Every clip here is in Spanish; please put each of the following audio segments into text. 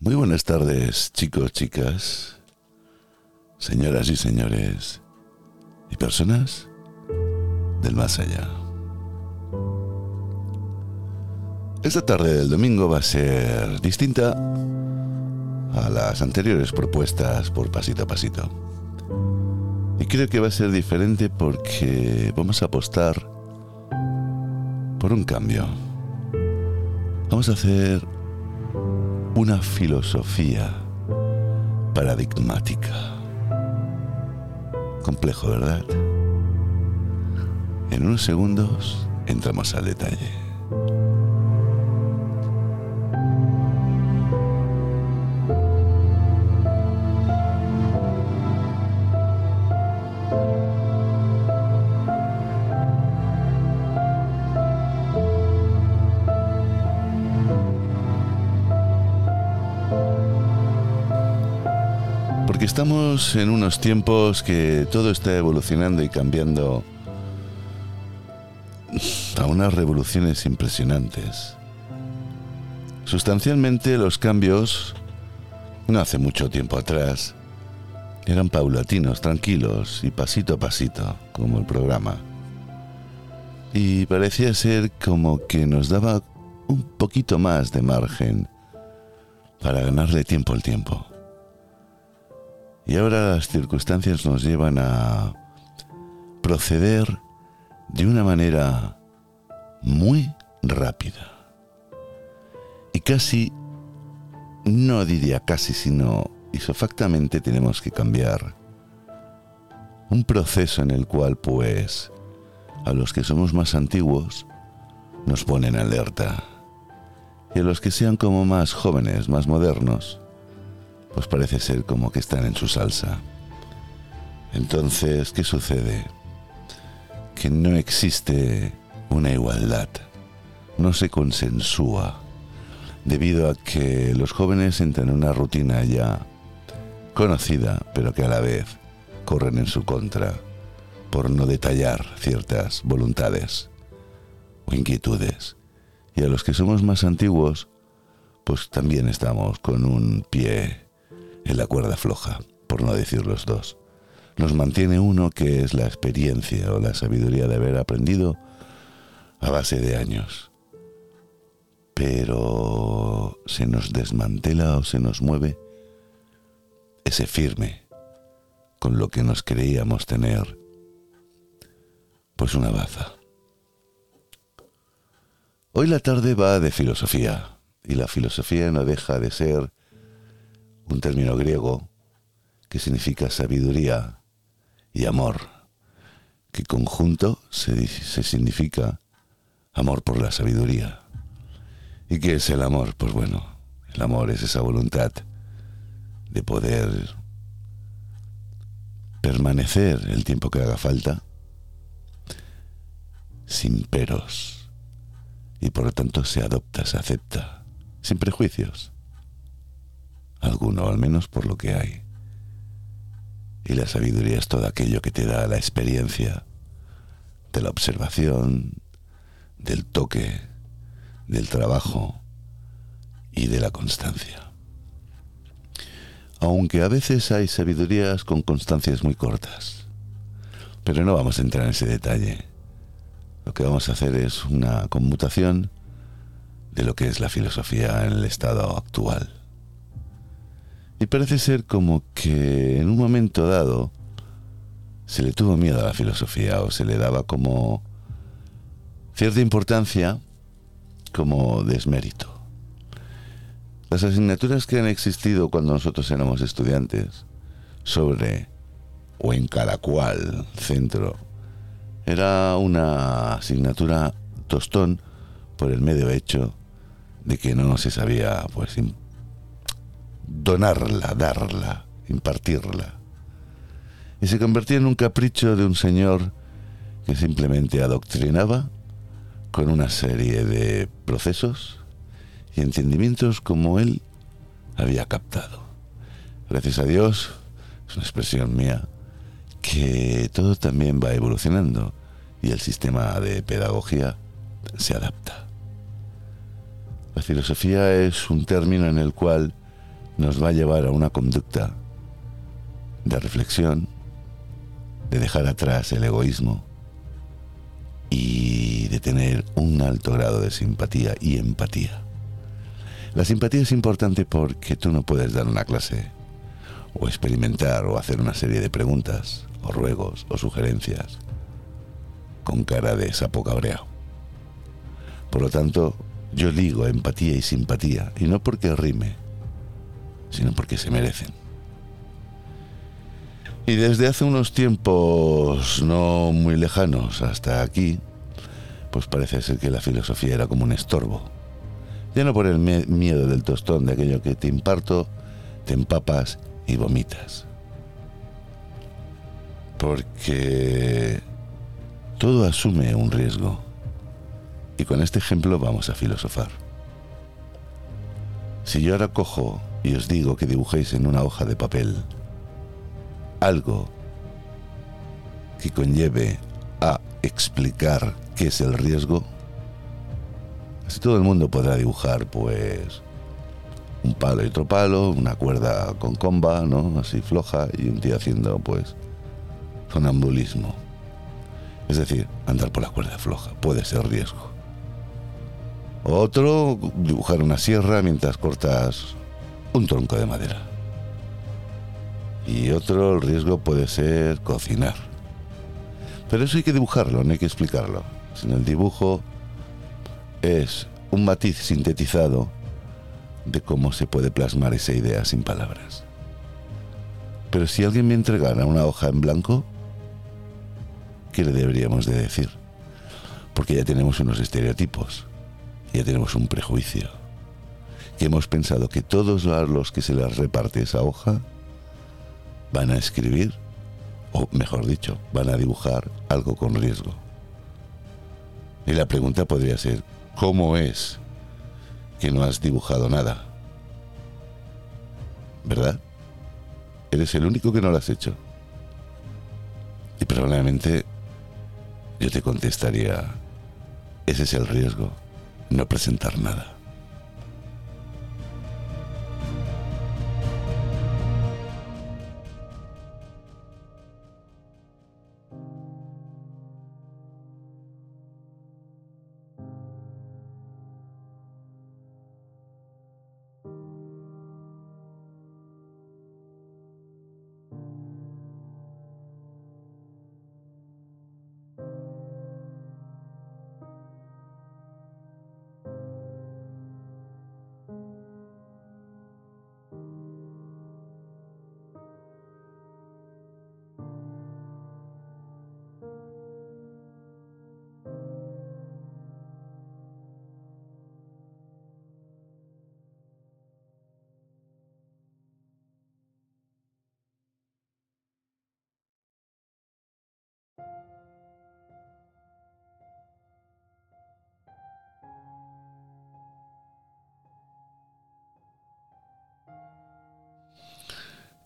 Muy buenas tardes, chicos, chicas, señoras y señores, y personas del más allá. Esta tarde del domingo va a ser distinta a las anteriores propuestas por pasito a pasito. Y creo que va a ser diferente porque vamos a apostar por un cambio. Vamos a hacer una filosofía paradigmática. Complejo, ¿verdad? En unos segundos entramos al detalle. En unos tiempos que todo está evolucionando y cambiando a unas revoluciones impresionantes. Sustancialmente los cambios, no hace mucho tiempo atrás, eran paulatinos, tranquilos y pasito a pasito, como el programa. Y parecía ser como que nos daba un poquito más de margen para ganarle tiempo al tiempo. Y ahora las circunstancias nos llevan a proceder de una manera muy rápida. Y casi, no diría casi, sino isofactamente tenemos que cambiar un proceso en el cual pues a los que somos más antiguos nos ponen alerta y a los que sean como más jóvenes, más modernos, pues parece ser como que están en su salsa. Entonces, ¿qué sucede? Que no existe una igualdad, no se consensúa, debido a que los jóvenes entran en una rutina ya conocida, pero que a la vez corren en su contra por no detallar ciertas voluntades o inquietudes. Y a los que somos más antiguos, pues también estamos con un pie en la cuerda floja, por no decir los dos. Nos mantiene uno que es la experiencia o la sabiduría de haber aprendido a base de años. Pero se nos desmantela o se nos mueve ese firme con lo que nos creíamos tener, pues una baza. Hoy la tarde va de filosofía, y la filosofía no deja de ser un término griego que significa sabiduría y amor, que conjunto se, se significa amor por la sabiduría. ¿Y qué es el amor? Pues bueno, el amor es esa voluntad de poder permanecer el tiempo que haga falta sin peros y por lo tanto se adopta, se acepta, sin prejuicios alguno, al menos por lo que hay. Y la sabiduría es todo aquello que te da la experiencia de la observación, del toque, del trabajo y de la constancia. Aunque a veces hay sabidurías con constancias muy cortas. Pero no vamos a entrar en ese detalle. Lo que vamos a hacer es una conmutación de lo que es la filosofía en el estado actual. Y parece ser como que en un momento dado se le tuvo miedo a la filosofía o se le daba como cierta importancia como desmérito. Las asignaturas que han existido cuando nosotros éramos estudiantes sobre o en cada cual centro era una asignatura tostón por el medio hecho de que no se sabía pues donarla, darla, impartirla. Y se convertía en un capricho de un señor que simplemente adoctrinaba con una serie de procesos y entendimientos como él había captado. Gracias a Dios, es una expresión mía, que todo también va evolucionando y el sistema de pedagogía se adapta. La filosofía es un término en el cual nos va a llevar a una conducta de reflexión, de dejar atrás el egoísmo y de tener un alto grado de simpatía y empatía. La simpatía es importante porque tú no puedes dar una clase o experimentar o hacer una serie de preguntas o ruegos o sugerencias con cara de sapo cabreado. Por lo tanto, yo digo empatía y simpatía, y no porque rime, sino porque se merecen. Y desde hace unos tiempos no muy lejanos hasta aquí, pues parece ser que la filosofía era como un estorbo. Ya no por el miedo del tostón de aquello que te imparto, te empapas y vomitas. Porque todo asume un riesgo. Y con este ejemplo vamos a filosofar. Si yo ahora cojo y os digo que dibujéis en una hoja de papel algo que conlleve a explicar qué es el riesgo, así todo el mundo podrá dibujar pues un palo y otro palo, una cuerda con comba, ¿no? Así floja y un tío haciendo pues sonambulismo. Es decir, andar por la cuerda floja puede ser riesgo. Otro, dibujar una sierra mientras cortas un tronco de madera. Y otro, riesgo puede ser cocinar. Pero eso hay que dibujarlo, no hay que explicarlo. Sin el dibujo es un matiz sintetizado de cómo se puede plasmar esa idea sin palabras. Pero si alguien me entregara una hoja en blanco, ¿qué le deberíamos de decir? Porque ya tenemos unos estereotipos, ya tenemos un prejuicio, que hemos pensado que todos los que se les reparte esa hoja van a escribir, o mejor dicho, van a dibujar algo con riesgo. Y la pregunta podría ser, ¿cómo es que no has dibujado nada? ¿Verdad? Eres el único que no lo has hecho. Y probablemente yo te contestaría, ese es el riesgo, no presentar nada.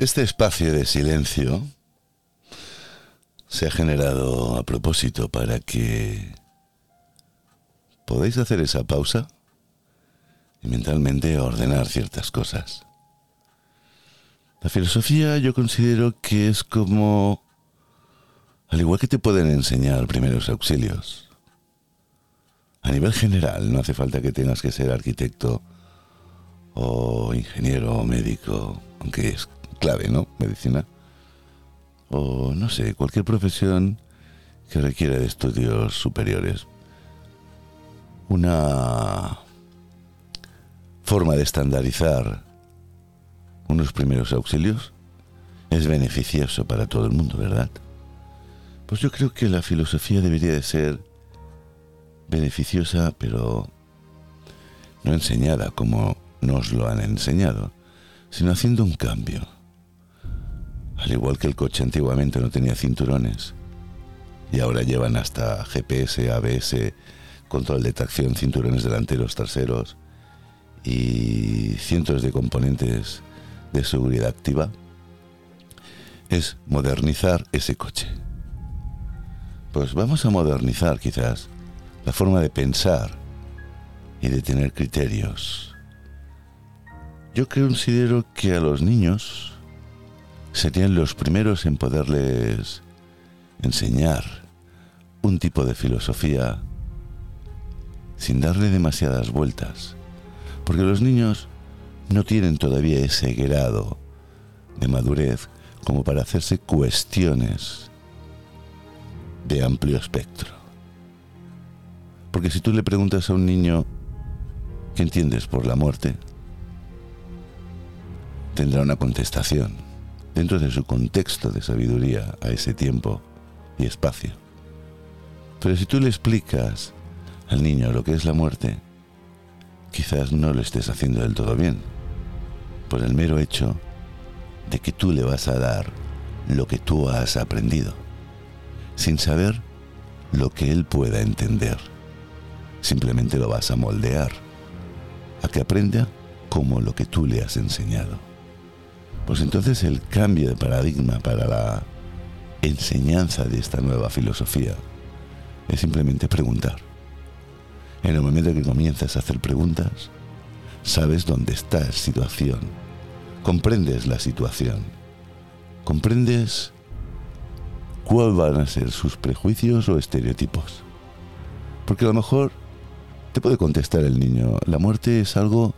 Este espacio de silencio se ha generado a propósito para que podáis hacer esa pausa y mentalmente ordenar ciertas cosas. La filosofía yo considero que es como, al igual que te pueden enseñar primeros auxilios, a nivel general, no hace falta que tengas que ser arquitecto o ingeniero o médico, aunque es clave, ¿no? Medicina. O no sé, cualquier profesión que requiera de estudios superiores. Una forma de estandarizar unos primeros auxilios es beneficioso para todo el mundo, ¿verdad? Pues yo creo que la filosofía debería de ser beneficiosa, pero no enseñada como nos lo han enseñado, sino haciendo un cambio al igual que el coche antiguamente no tenía cinturones y ahora llevan hasta GPS, ABS, control de tracción, cinturones delanteros, traseros y cientos de componentes de seguridad activa, es modernizar ese coche. Pues vamos a modernizar quizás la forma de pensar y de tener criterios Yo considero que a los niños serían los primeros en poderles enseñar un tipo de filosofía sin darle demasiadas vueltas, porque los niños no tienen todavía ese grado de madurez como para hacerse cuestiones de amplio espectro. Porque si tú le preguntas a un niño qué entiendes por la muerte, tendrá una contestación dentro de su contexto de sabiduría a ese tiempo y espacio. Pero si tú le explicas al niño lo que es la muerte, quizás no lo estés haciendo del todo bien, por el mero hecho de que tú le vas a dar lo que tú has aprendido, sin saber lo que él pueda entender. Simplemente lo vas a moldear, a que aprenda como lo que tú le has enseñado. Pues entonces el cambio de paradigma para la enseñanza de esta nueva filosofía es simplemente preguntar. En el momento que comienzas a hacer preguntas, sabes dónde está la situación, comprendes la situación, comprendes cuáles van a ser sus prejuicios o estereotipos. Porque a lo mejor te puede contestar el niño, la muerte es algo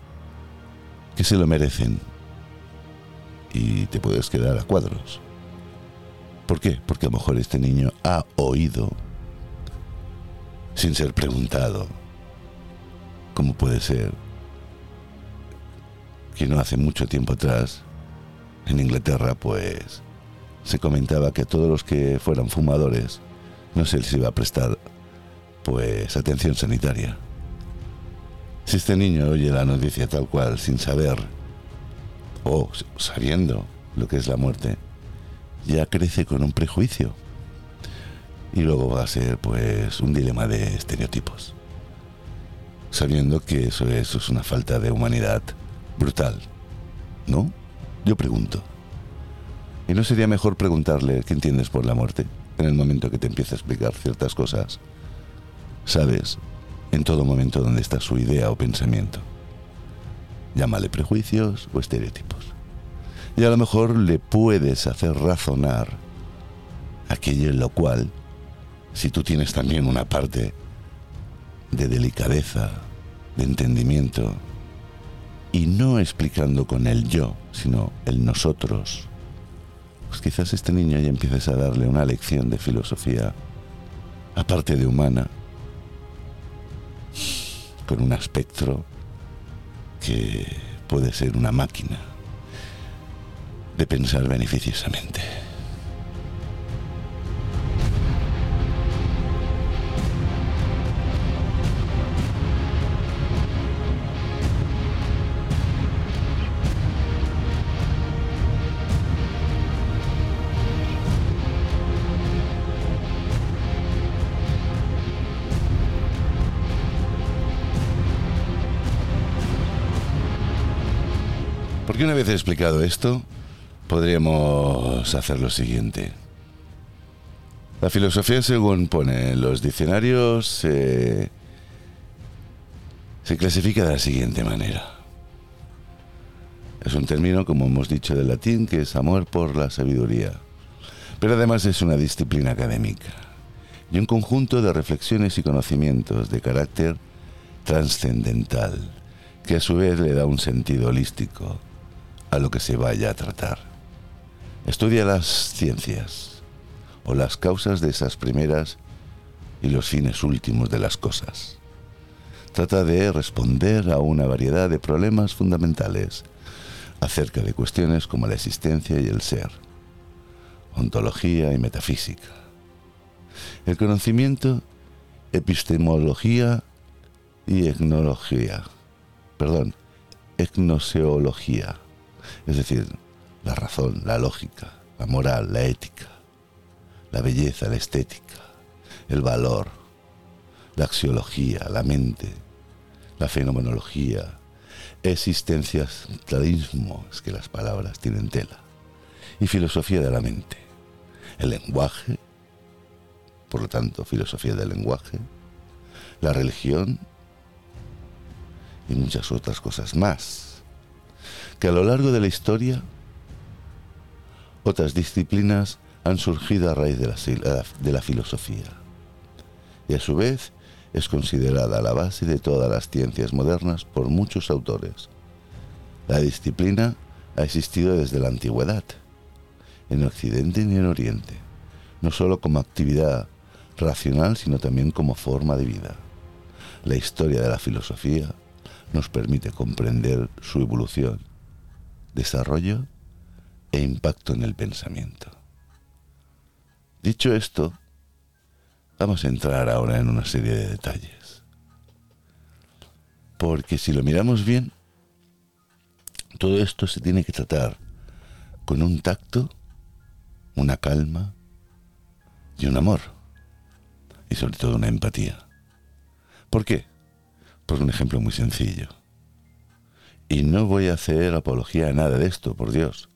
que se lo merecen y te puedes quedar a cuadros. ¿Por qué? Porque a lo mejor este niño ha oído sin ser preguntado. ¿Cómo puede ser que no hace mucho tiempo atrás, en Inglaterra, pues se comentaba que a todos los que fueran fumadores no se les iba a prestar pues atención sanitaria. Si este niño oye la noticia tal cual sin saber o sabiendo lo que es la muerte, ya crece con un prejuicio y luego va a ser pues un dilema de estereotipos. Sabiendo que eso, eso es una falta de humanidad brutal, ¿no? Yo pregunto. ¿Y no sería mejor preguntarle qué entiendes por la muerte en el momento que te empieza a explicar ciertas cosas? Sabes en todo momento dónde está su idea o pensamiento. Llámale prejuicios o estereotipos. Y a lo mejor le puedes hacer razonar aquello en lo cual si tú tienes también una parte de delicadeza, de entendimiento, y no explicando con el yo, sino el nosotros, pues quizás este niño ya empieces a darle una lección de filosofía, aparte de humana, con un espectro que puede ser una máquina de pensar beneficiosamente. Porque una vez explicado esto, podríamos hacer lo siguiente. La filosofía, según pone los diccionarios, se clasifica de la siguiente manera. Es un término, como hemos dicho, del latín, que es amor por la sabiduría. Pero además es una disciplina académica y un conjunto de reflexiones y conocimientos de carácter trascendental, que a su vez le da un sentido holístico a lo que se vaya a tratar. Estudia las ciencias o las causas de esas primeras y los fines últimos de las cosas. Trata de responder a una variedad de problemas fundamentales acerca de cuestiones como la existencia y el ser, ontología y metafísica. El conocimiento, epistemología y etnología, perdón, etnoseología es decir, la razón, la lógica, la moral, la ética, la belleza, la estética, el valor, la axiología, la mente, la fenomenología, existencialismo, es que las palabras tienen tela, y filosofía de la mente, el lenguaje, por lo tanto, filosofía del lenguaje, la religión y muchas otras cosas más que a lo largo de la historia otras disciplinas han surgido a raíz de la, filosofía y a su vez es considerada la base de todas las ciencias modernas por muchos autores. La disciplina ha existido desde la antigüedad, en Occidente y en Oriente, no solo como actividad racional, sino también como forma de vida. La historia de la filosofía nos permite comprender su evolución, desarrollo e impacto en el pensamiento. Dicho esto, vamos a entrar ahora en una serie de detalles. Porque si lo miramos bien, todo esto se tiene que tratar con un tacto, una calma y un amor. Y sobre todo una empatía. ¿Por qué? Por un ejemplo muy sencillo. Y no voy a hacer apología a nada de esto, por Dios.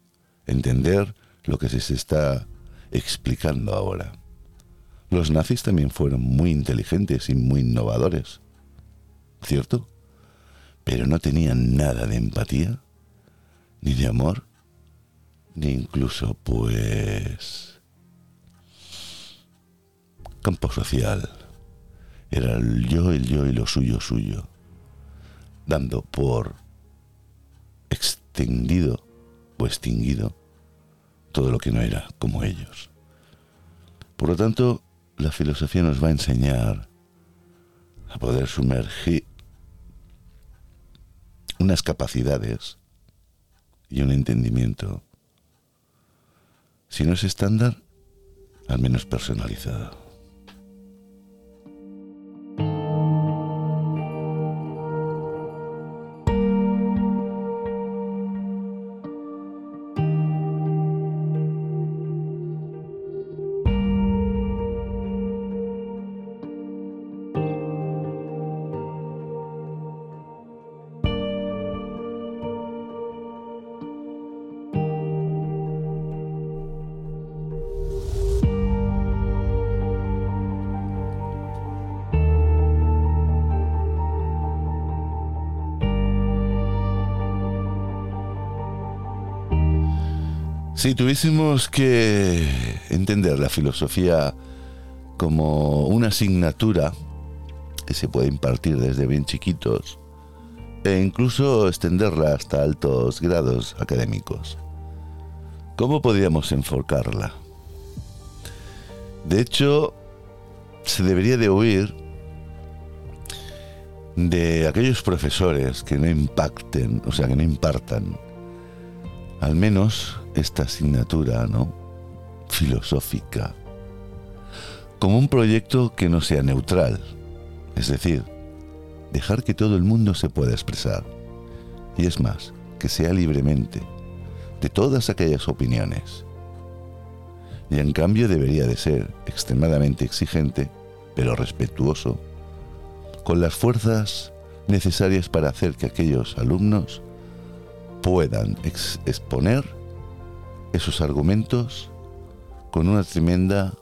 Entender lo que se está explicando ahora. Los nazis también fueron muy inteligentes y muy innovadores, ¿cierto? Pero no tenían nada de empatía, ni de amor, ni incluso, pues, campo social. Era el yo, el yo y lo suyo, suyo, dando por extendido o extinguido todo lo que no era como ellos. Por lo tanto, la filosofía nos va a enseñar a poder sumergir unas capacidades y un entendimiento, si no es estándar, al menos personalizado. Si tuviésemos que entender la filosofía como una asignatura que se puede impartir desde bien chiquitos e incluso extenderla hasta altos grados académicos, ¿cómo podríamos enfocarla? De hecho, se debería de oír de aquellos profesores que no impacten, o sea, que no impartan al menos esta asignatura, ¿no? filosófica, como un proyecto que no sea neutral, es decir, dejar que todo el mundo se pueda expresar, y es más, que sea libremente, de todas aquellas opiniones. Y en cambio debería de ser extremadamente exigente, pero respetuoso, con las fuerzas necesarias para hacer que aquellos alumnos puedan exponer esos argumentos con una tremenda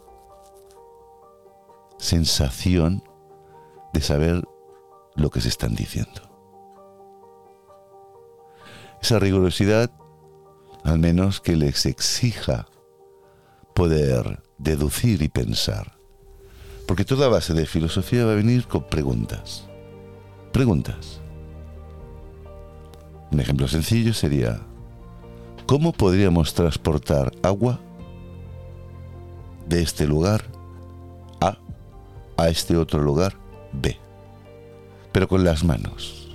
sensación de saber lo que se están diciendo. Esa rigurosidad, al menos que les exija poder deducir y pensar. Porque toda base de filosofía va a venir con preguntas. Preguntas. Un ejemplo sencillo sería, ¿cómo podríamos transportar agua de este lugar A a este otro lugar B? Pero con las manos.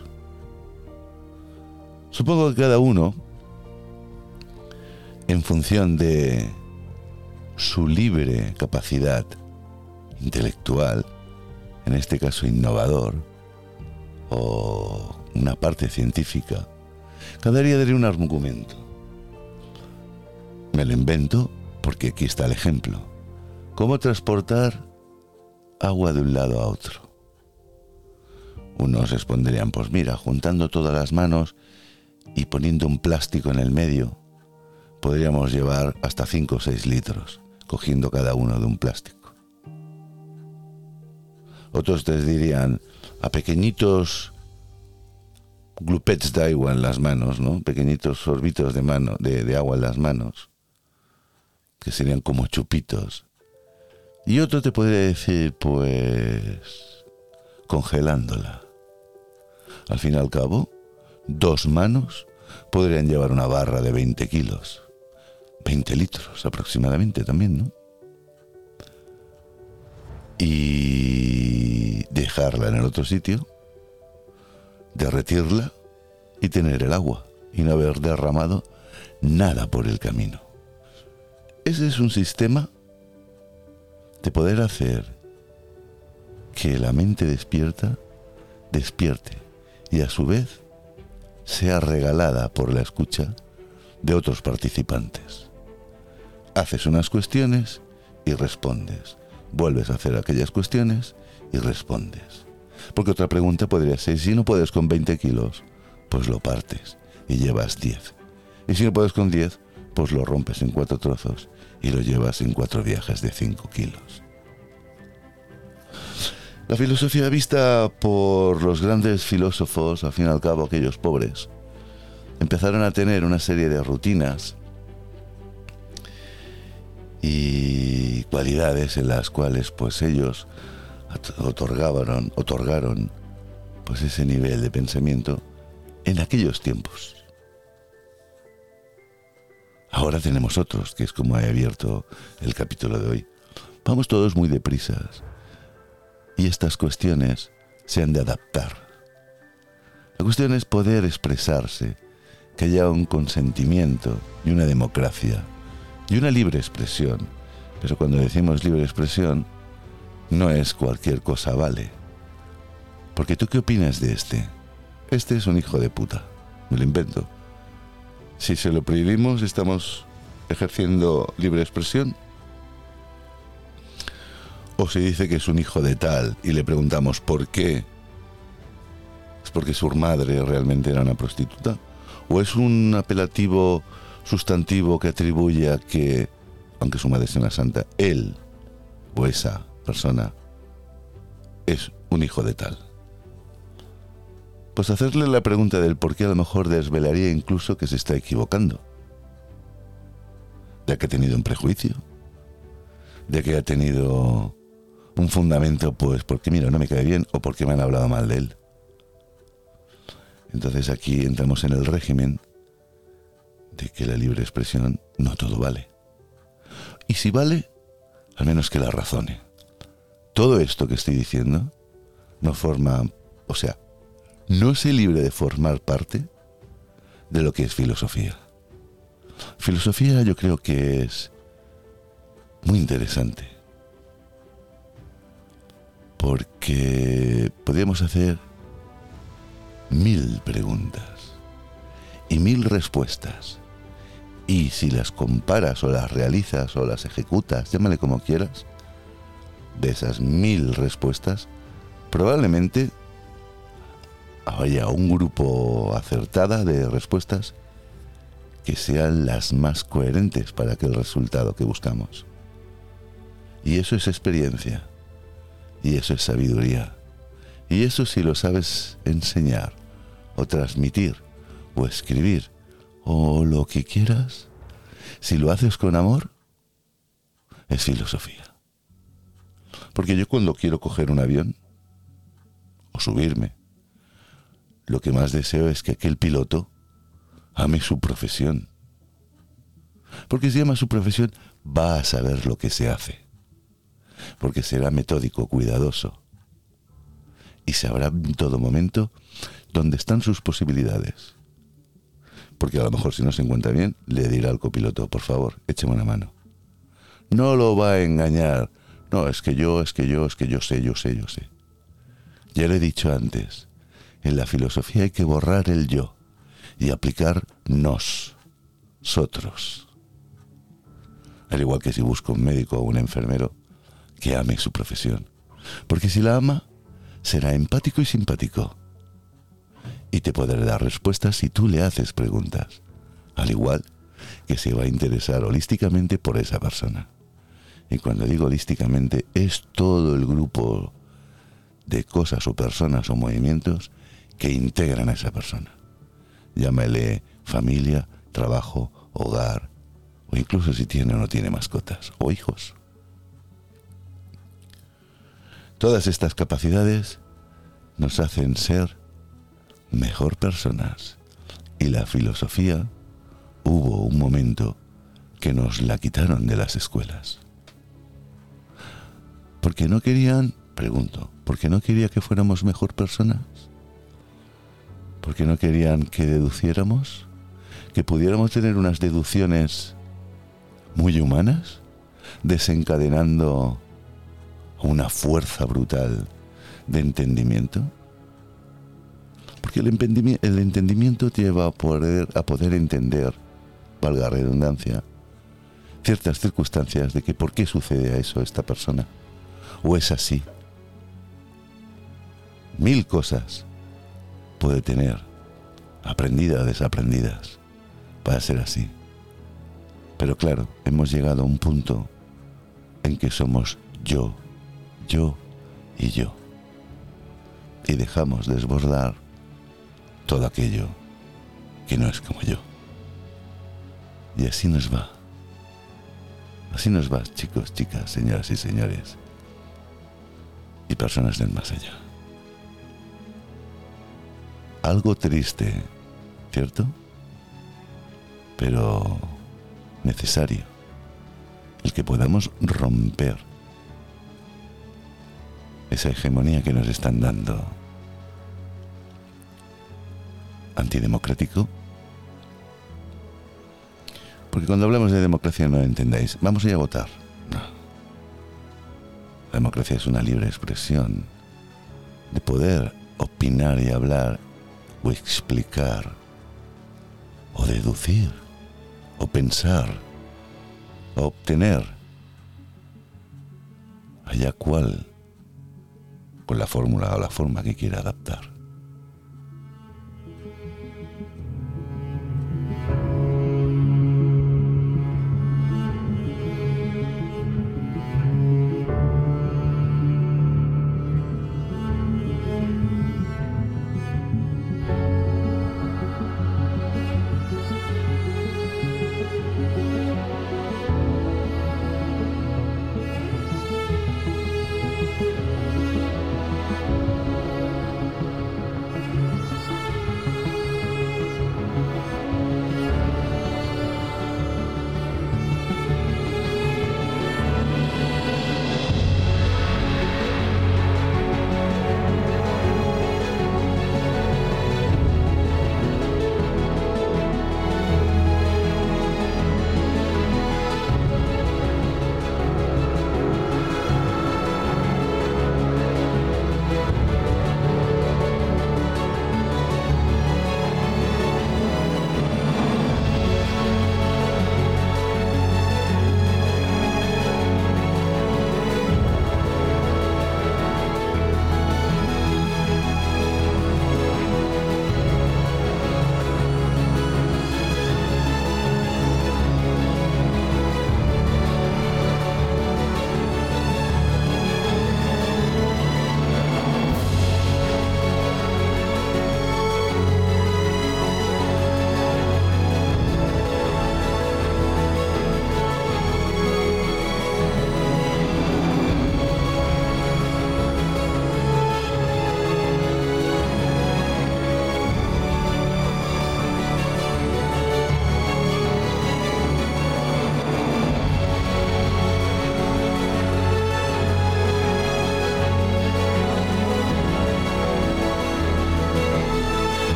Supongo que cada uno, en función de su libre capacidad intelectual, en este caso innovador, o una parte científica, cada día daré un argumento. Me lo invento porque aquí está el ejemplo. ¿Cómo transportar agua de un lado a otro? Unos responderían, pues mira, juntando todas las manos y poniendo un plástico en el medio, podríamos llevar hasta 5 o 6 litros, cogiendo cada uno de un plástico. Otros te dirían, a pequeñitos glupets de agua en las manos, ¿no? Pequeñitos sorbitos de, mano, de, de agua en las manos, que serían como chupitos. Y otro te podría decir, pues, congelándola. Al fin y al cabo, dos manos podrían llevar una barra de 20 kilos. 20 litros aproximadamente también, ¿no? Y dejarla en el otro sitio, derretirla y tener el agua y no haber derramado nada por el camino. Ese es un sistema de poder hacer que la mente despierta despierte y a su vez sea regalada por la escucha de otros participantes. Haces unas cuestiones y respondes. Vuelves a hacer aquellas cuestiones y respondes. Porque otra pregunta podría ser, si no puedes con 20 kilos, pues lo partes y llevas 10. Y si no puedes con 10, pues lo rompes en cuatro trozos y lo llevas en cuatro viajes de 5 kilos. La filosofía vista por los grandes filósofos, al fin y al cabo aquellos pobres, empezaron a tener una serie de rutinas y cualidades en las cuales pues ellos otorgaron, otorgaron pues ese nivel de pensamiento en aquellos tiempos. Ahora tenemos otros, que es como he abierto el capítulo de hoy. Vamos todos muy deprisas. Y estas cuestiones se han de adaptar. La cuestión es poder expresarse, que haya un consentimiento y una democracia y una libre expresión. Pero cuando decimos libre expresión, no es cualquier cosa vale. Porque tú qué opinas de este? Este es un hijo de puta. Me lo invento. Si se lo prohibimos, estamos ejerciendo libre expresión. O si dice que es un hijo de tal y le preguntamos por qué. ¿Es porque su madre realmente era una prostituta? ¿O es un apelativo sustantivo que atribuye a que, aunque su madre sea una santa, él o esa persona es un hijo de tal? Pues hacerle la pregunta del por qué a lo mejor desvelaría incluso que se está equivocando. De que ha tenido un prejuicio. De que ha tenido un fundamento, pues porque mira, no me cae bien o porque me han hablado mal de él. Entonces aquí entramos en el régimen de que la libre expresión no todo vale. Y si vale, al menos que la razone. Todo esto que estoy diciendo no forma, o sea, no se libre de formar parte de lo que es filosofía. Filosofía yo creo que es muy interesante. Porque podríamos hacer mil preguntas y mil respuestas. Y si las comparas o las realizas o las ejecutas, llámale como quieras, de esas mil respuestas, probablemente haya un grupo acertada de respuestas que sean las más coherentes para aquel resultado que buscamos. Y eso es experiencia. Y eso es sabiduría. Y eso si lo sabes enseñar o transmitir o escribir o lo que quieras, si lo haces con amor, es filosofía. Porque yo cuando quiero coger un avión o subirme lo que más deseo es que aquel piloto ame su profesión. Porque si ama su profesión, va a saber lo que se hace. Porque será metódico, cuidadoso. Y sabrá en todo momento dónde están sus posibilidades. Porque a lo mejor si no se encuentra bien, le dirá al copiloto, por favor, écheme una mano. No lo va a engañar. No, es que yo, es que yo, es que yo sé, yo sé, yo sé. Ya le he dicho antes, en la filosofía hay que borrar el yo y aplicar nos, nosotros. Al igual que si busco un médico o un enfermero que ame su profesión. Porque si la ama, será empático y simpático. Y te podrá dar respuestas si tú le haces preguntas. Al igual que se va a interesar holísticamente por esa persona. Y cuando digo holísticamente, es todo el grupo de cosas o personas o movimientos que integran a esa persona. Llámale familia, trabajo, hogar, o incluso si tiene o no tiene mascotas, o hijos. Todas estas capacidades nos hacen ser mejor personas. Y la filosofía hubo un momento que nos la quitaron de las escuelas. Porque no querían, pregunto, porque no quería que fuéramos mejor personas? Porque no querían que deduciéramos? ¿Que pudiéramos tener unas deducciones muy humanas? Desencadenando una fuerza brutal de entendimiento. Porque el entendimiento, entendimiento lleva a poder, entender, valga redundancia, ciertas circunstancias de que por qué sucede a eso a esta persona. O es así. Mil cosas puede tener, aprendidas, desaprendidas, para ser así. Pero claro, hemos llegado a un punto en que somos yo, yo y yo. Y dejamos desbordar todo aquello que no es como yo. Y así nos va. Así nos va, chicos, chicas, señoras y señores. Y personas del más allá. Algo triste, ¿cierto? Pero necesario. El que podamos romper esa hegemonía que nos están dando antidemocrático. Porque cuando hablamos de democracia no entendáis, vamos a ir a votar. No. La democracia es una libre expresión de poder opinar y hablar o explicar o deducir o pensar o obtener allá cual con la fórmula o la forma que quiera adaptar.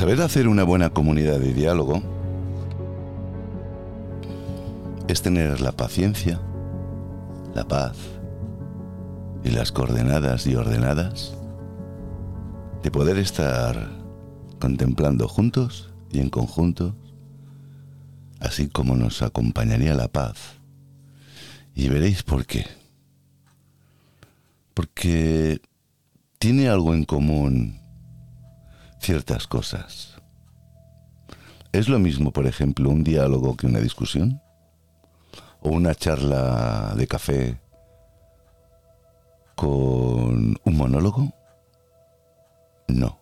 Saber hacer una buena comunidad de diálogo es tener la paciencia, la paz y las coordenadas y ordenadas de poder estar contemplando juntos y en conjunto, así como nos acompañaría la paz. Y veréis por qué. porque tiene algo en común ciertas cosas. ¿Es lo mismo, por ejemplo, un diálogo que una discusión? ¿O una charla de café con un monólogo? No.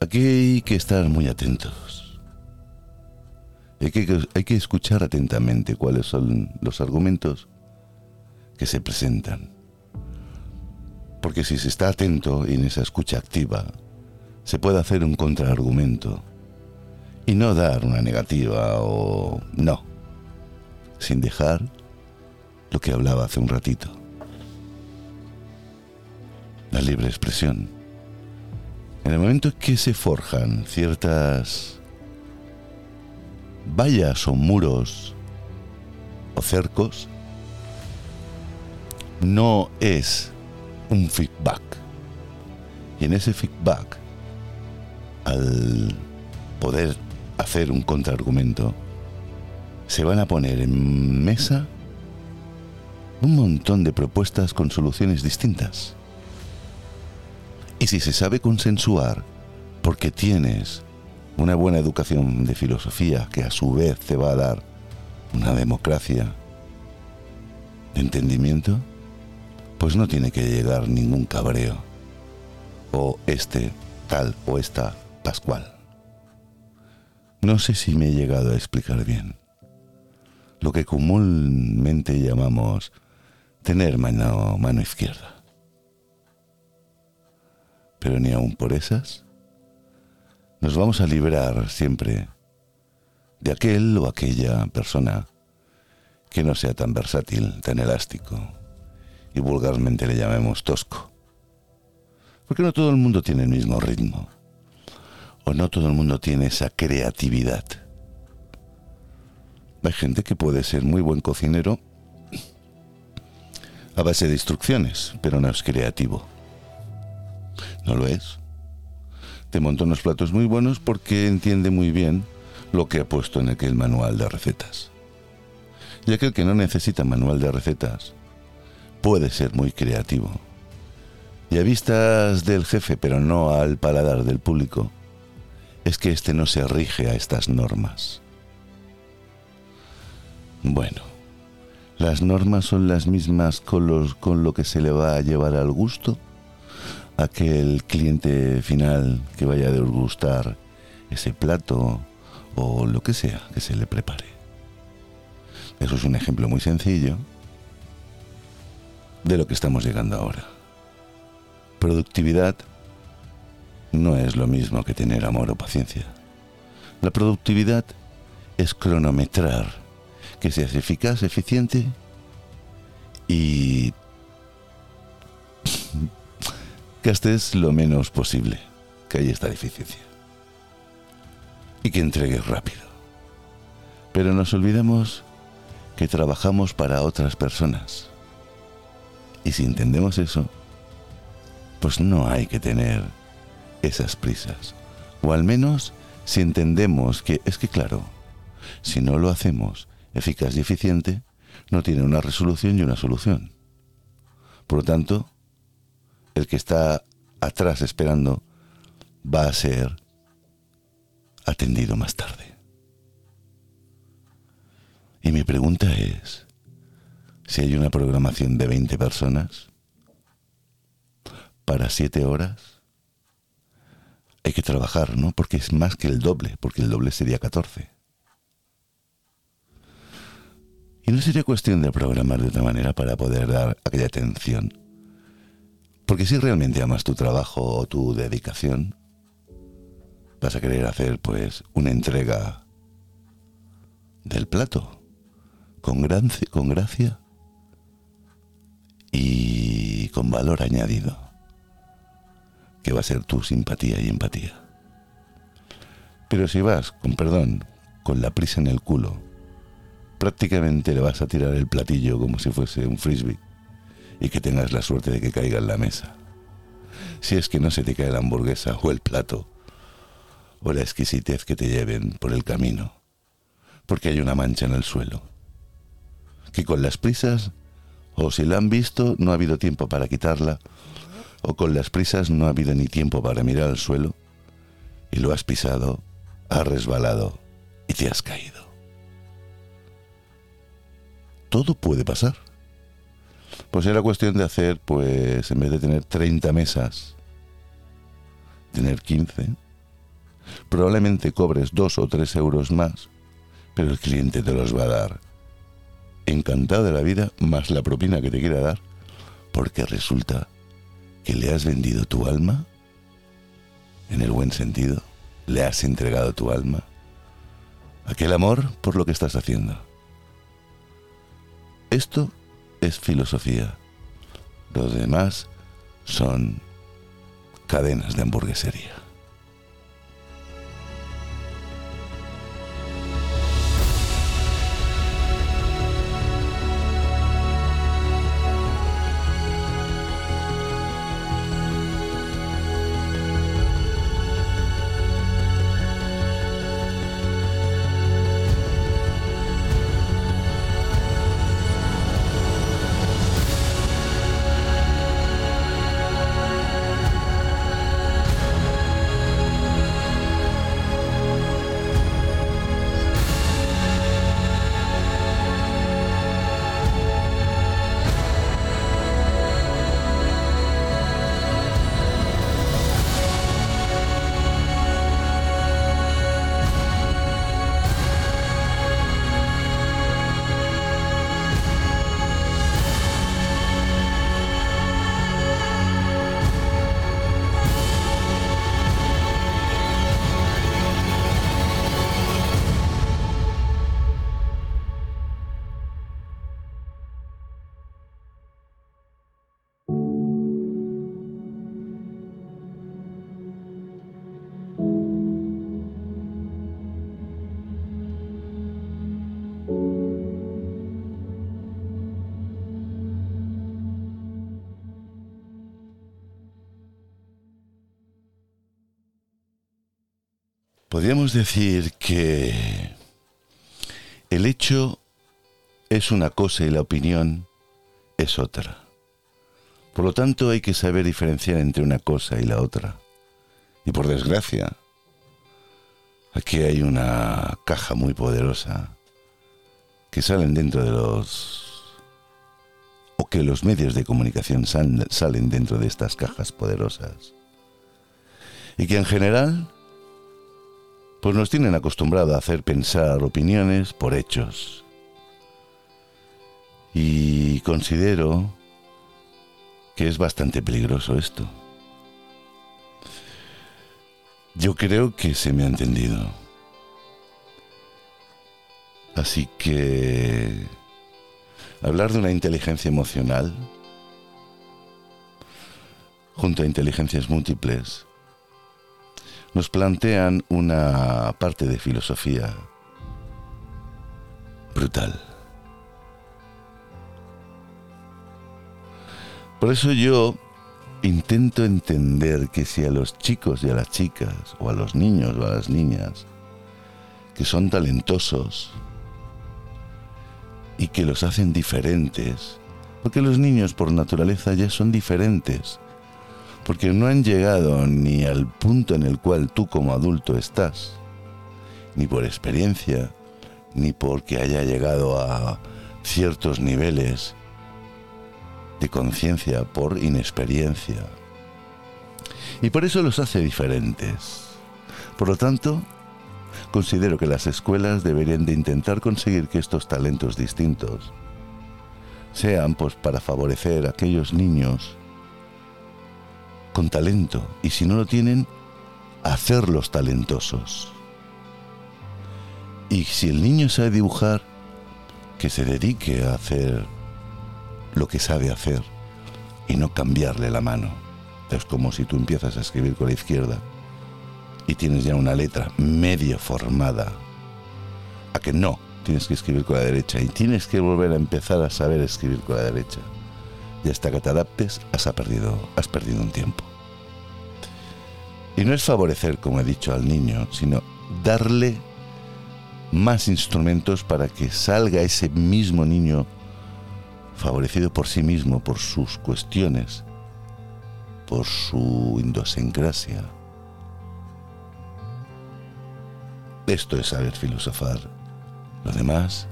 Aquí hay que estar muy atentos. Hay que, hay que escuchar atentamente cuáles son los argumentos que se presentan. Porque si se está atento y en esa escucha activa, se puede hacer un contraargumento y no dar una negativa o no, sin dejar lo que hablaba hace un ratito. La libre expresión. En el momento en que se forjan ciertas vallas o muros o cercos, no es un feedback. Y en ese feedback, al poder hacer un contraargumento, se van a poner en mesa un montón de propuestas con soluciones distintas. Y si se sabe consensuar, porque tienes una buena educación de filosofía que a su vez te va a dar una democracia de entendimiento, pues no tiene que llegar ningún cabreo o este tal o esta Pascual. No sé si me he llegado a explicar bien. Lo que comúnmente llamamos tener mano, mano izquierda. Pero ni aun por esas nos vamos a librar siempre de aquel o aquella persona que no sea tan versátil, tan elástico y vulgarmente le llamemos tosco. Porque no todo el mundo tiene el mismo ritmo o no todo el mundo tiene esa creatividad. Hay gente que puede ser muy buen cocinero a base de instrucciones, pero no es creativo. No lo es. Te monta unos platos muy buenos porque entiende muy bien lo que ha puesto en aquel manual de recetas. Y aquel que no necesita manual de recetas puede ser muy creativo. Y a vistas del jefe, pero no al paladar del público, es que éste no se rige a estas normas. Bueno, las normas son las mismas con, con lo que se le va a llevar al gusto a que el cliente final que vaya a degustar ese plato o lo que sea que se le prepare. Eso es un ejemplo muy sencillo de lo que estamos llegando ahora. Productividad no es lo mismo que tener amor o paciencia. La productividad es cronometrar, que seas eficaz, eficiente y gastes lo menos posible, que haya esta deficiencia. Y que entregues rápido. Pero nos olvidamos que trabajamos para otras personas. Y si entendemos eso, pues no hay que tener esas prisas. O al menos si entendemos que es que claro, si no lo hacemos eficaz y eficiente, no tiene una resolución y una solución. Por lo tanto, el que está atrás esperando va a ser atendido más tarde. Y mi pregunta es, si hay una programación de 20 personas para 7 horas, hay que trabajar, ¿no? Porque es más que el doble, porque el doble sería 14. Y no sería cuestión de programar de otra manera para poder dar aquella atención. Porque si realmente amas tu trabajo o tu dedicación, vas a querer hacer pues una entrega del plato con, gran, con gracia y con valor añadido que va a ser tu simpatía y empatía. Pero si vas, con perdón, con la prisa en el culo, prácticamente le vas a tirar el platillo como si fuese un frisbee y que tengas la suerte de que caiga en la mesa. Si es que no se te cae la hamburguesa o el plato o la exquisitez que te lleven por el camino, porque hay una mancha en el suelo, que con las prisas O si la han visto, no ha habido tiempo para quitarla. O con las prisas no ha habido ni tiempo para mirar al suelo. Y lo has pisado, has resbalado y te has caído. Todo puede pasar. Pues era cuestión de hacer, pues, en vez de tener 30 mesas, tener 15. Probablemente cobres 2 o 3 euros más, pero el cliente te los va a dar encantado de la vida, más la propina que te quiera dar, porque resulta que le has vendido tu alma, en el buen sentido, le has entregado tu alma, aquel amor por lo que estás haciendo. Esto es filosofía. Los demás son cadenas de hamburguesería. Podríamos decir que el hecho es una cosa y la opinión es otra. Por lo tanto, hay que saber diferenciar entre una cosa y la otra. Y por desgracia, aquí hay una caja muy poderosa que salen dentro de los... o que los medios de comunicación salen dentro de estas cajas poderosas. Y que en general pues nos tienen acostumbrado a hacer pensar opiniones por hechos. Y considero que es bastante peligroso esto. Yo creo que se me ha entendido. Así que hablar de una inteligencia emocional junto a inteligencias múltiples nos plantean una parte de filosofía brutal. Por eso yo intento entender que si a los chicos y a las chicas, o a los niños o a las niñas, que son talentosos y que los hacen diferentes, porque los niños por naturaleza ya son diferentes, porque no han llegado ni al punto en el cual tú como adulto estás, ni por experiencia, ni porque haya llegado a ciertos niveles de conciencia por inexperiencia. Y por eso los hace diferentes. Por lo tanto, considero que las escuelas deberían de intentar conseguir que estos talentos distintos sean pues para favorecer a aquellos niños con talento y si no lo tienen, hacerlos talentosos. Y si el niño sabe dibujar, que se dedique a hacer lo que sabe hacer y no cambiarle la mano. Es como si tú empiezas a escribir con la izquierda y tienes ya una letra medio formada. A que no, tienes que escribir con la derecha y tienes que volver a empezar a saber escribir con la derecha y hasta que te adaptes has perdido, has perdido un tiempo. Y no es favorecer, como he dicho, al niño, sino darle más instrumentos para que salga ese mismo niño favorecido por sí mismo, por sus cuestiones, por su idiosincrasia. Esto es saber filosofar. Lo demás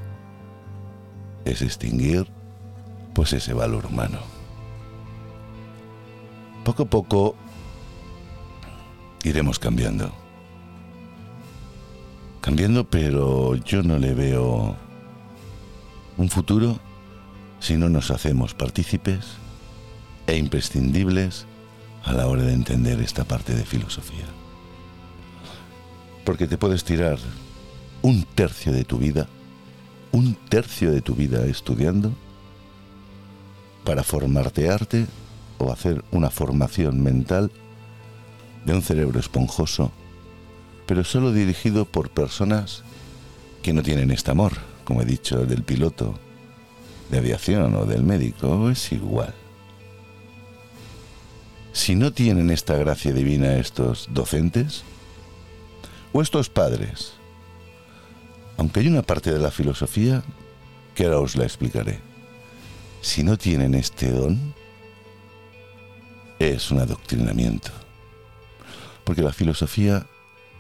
es distinguir pues ese valor humano. Poco a poco iremos cambiando. Cambiando, pero yo no le veo un futuro si no nos hacemos partícipes e imprescindibles a la hora de entender esta parte de filosofía. Porque te puedes tirar un tercio de tu vida, un tercio de tu vida estudiando para formarte arte o hacer una formación mental de un cerebro esponjoso, pero solo dirigido por personas que no tienen este amor, como he dicho, del piloto de aviación o del médico, es igual. Si no tienen esta gracia divina estos docentes o estos padres, aunque hay una parte de la filosofía que ahora os la explicaré, si no tienen este don, es un adoctrinamiento. Porque la filosofía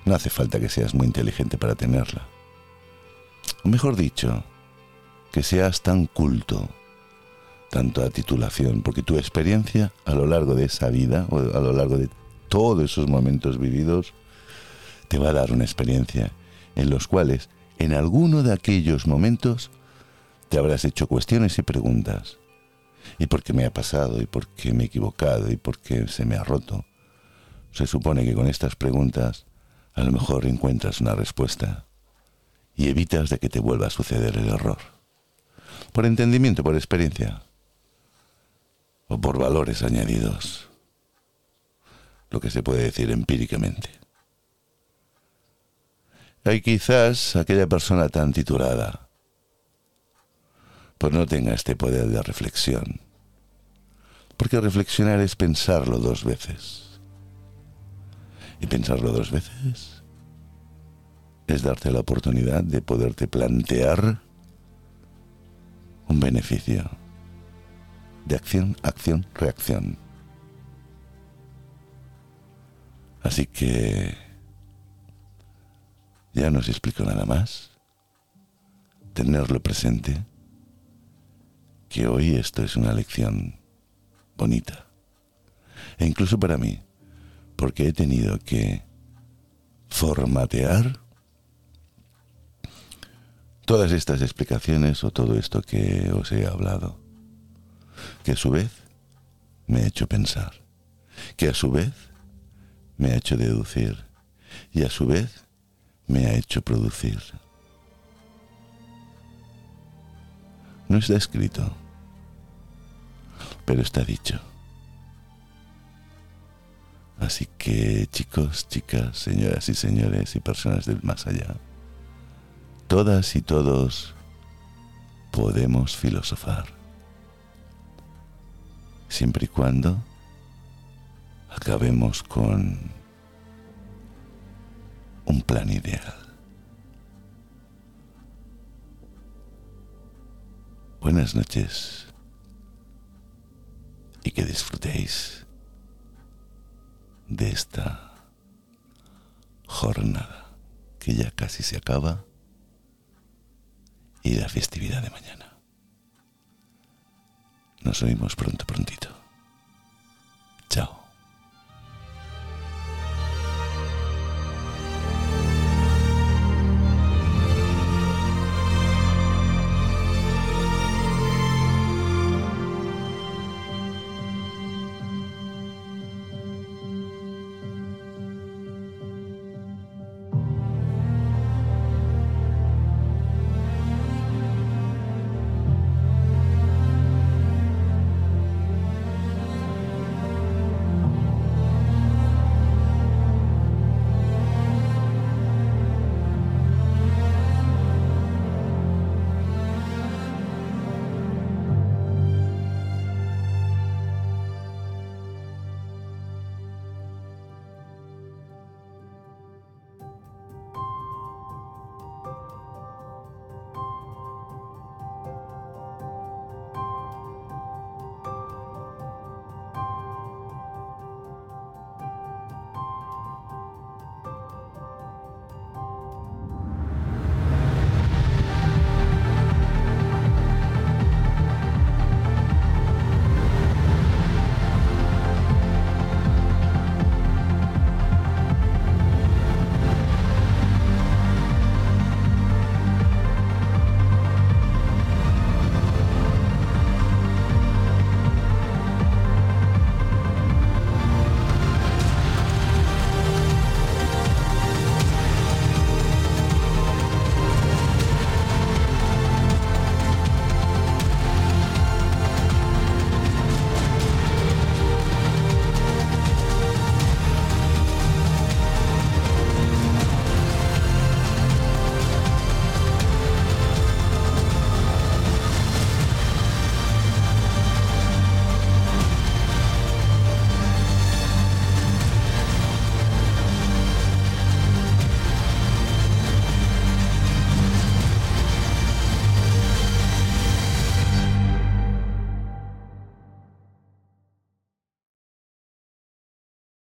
no hace falta que seas muy inteligente para tenerla. O mejor dicho, que seas tan culto, tanto a titulación, porque tu experiencia a lo largo de esa vida, o a lo largo de todos esos momentos vividos, te va a dar una experiencia en los cuales, en alguno de aquellos momentos, te habrás hecho cuestiones y preguntas. ¿Y por qué me ha pasado? ¿Y por qué me he equivocado? ¿Y por qué se me ha roto? Se supone que con estas preguntas a lo mejor encuentras una respuesta y evitas de que te vuelva a suceder el error. Por entendimiento, por experiencia o por valores añadidos. Lo que se puede decir empíricamente. Hay quizás aquella persona tan titulada pues no tenga este poder de reflexión. Porque reflexionar es pensarlo dos veces. Y pensarlo dos veces es darte la oportunidad de poderte plantear un beneficio de acción, acción, reacción. Así que ya no os explico nada más. Tenerlo presente que hoy esto es una lección bonita. E incluso para mí, porque he tenido que formatear todas estas explicaciones o todo esto que os he hablado, que a su vez me ha hecho pensar, que a su vez me ha hecho deducir y a su vez me ha hecho producir. No está escrito, pero está dicho. Así que chicos, chicas, señoras y señores y personas del más allá, todas y todos podemos filosofar, siempre y cuando acabemos con un plan ideal. Buenas noches y que disfrutéis de esta jornada que ya casi se acaba y la festividad de mañana. Nos oímos pronto, prontito. Chao.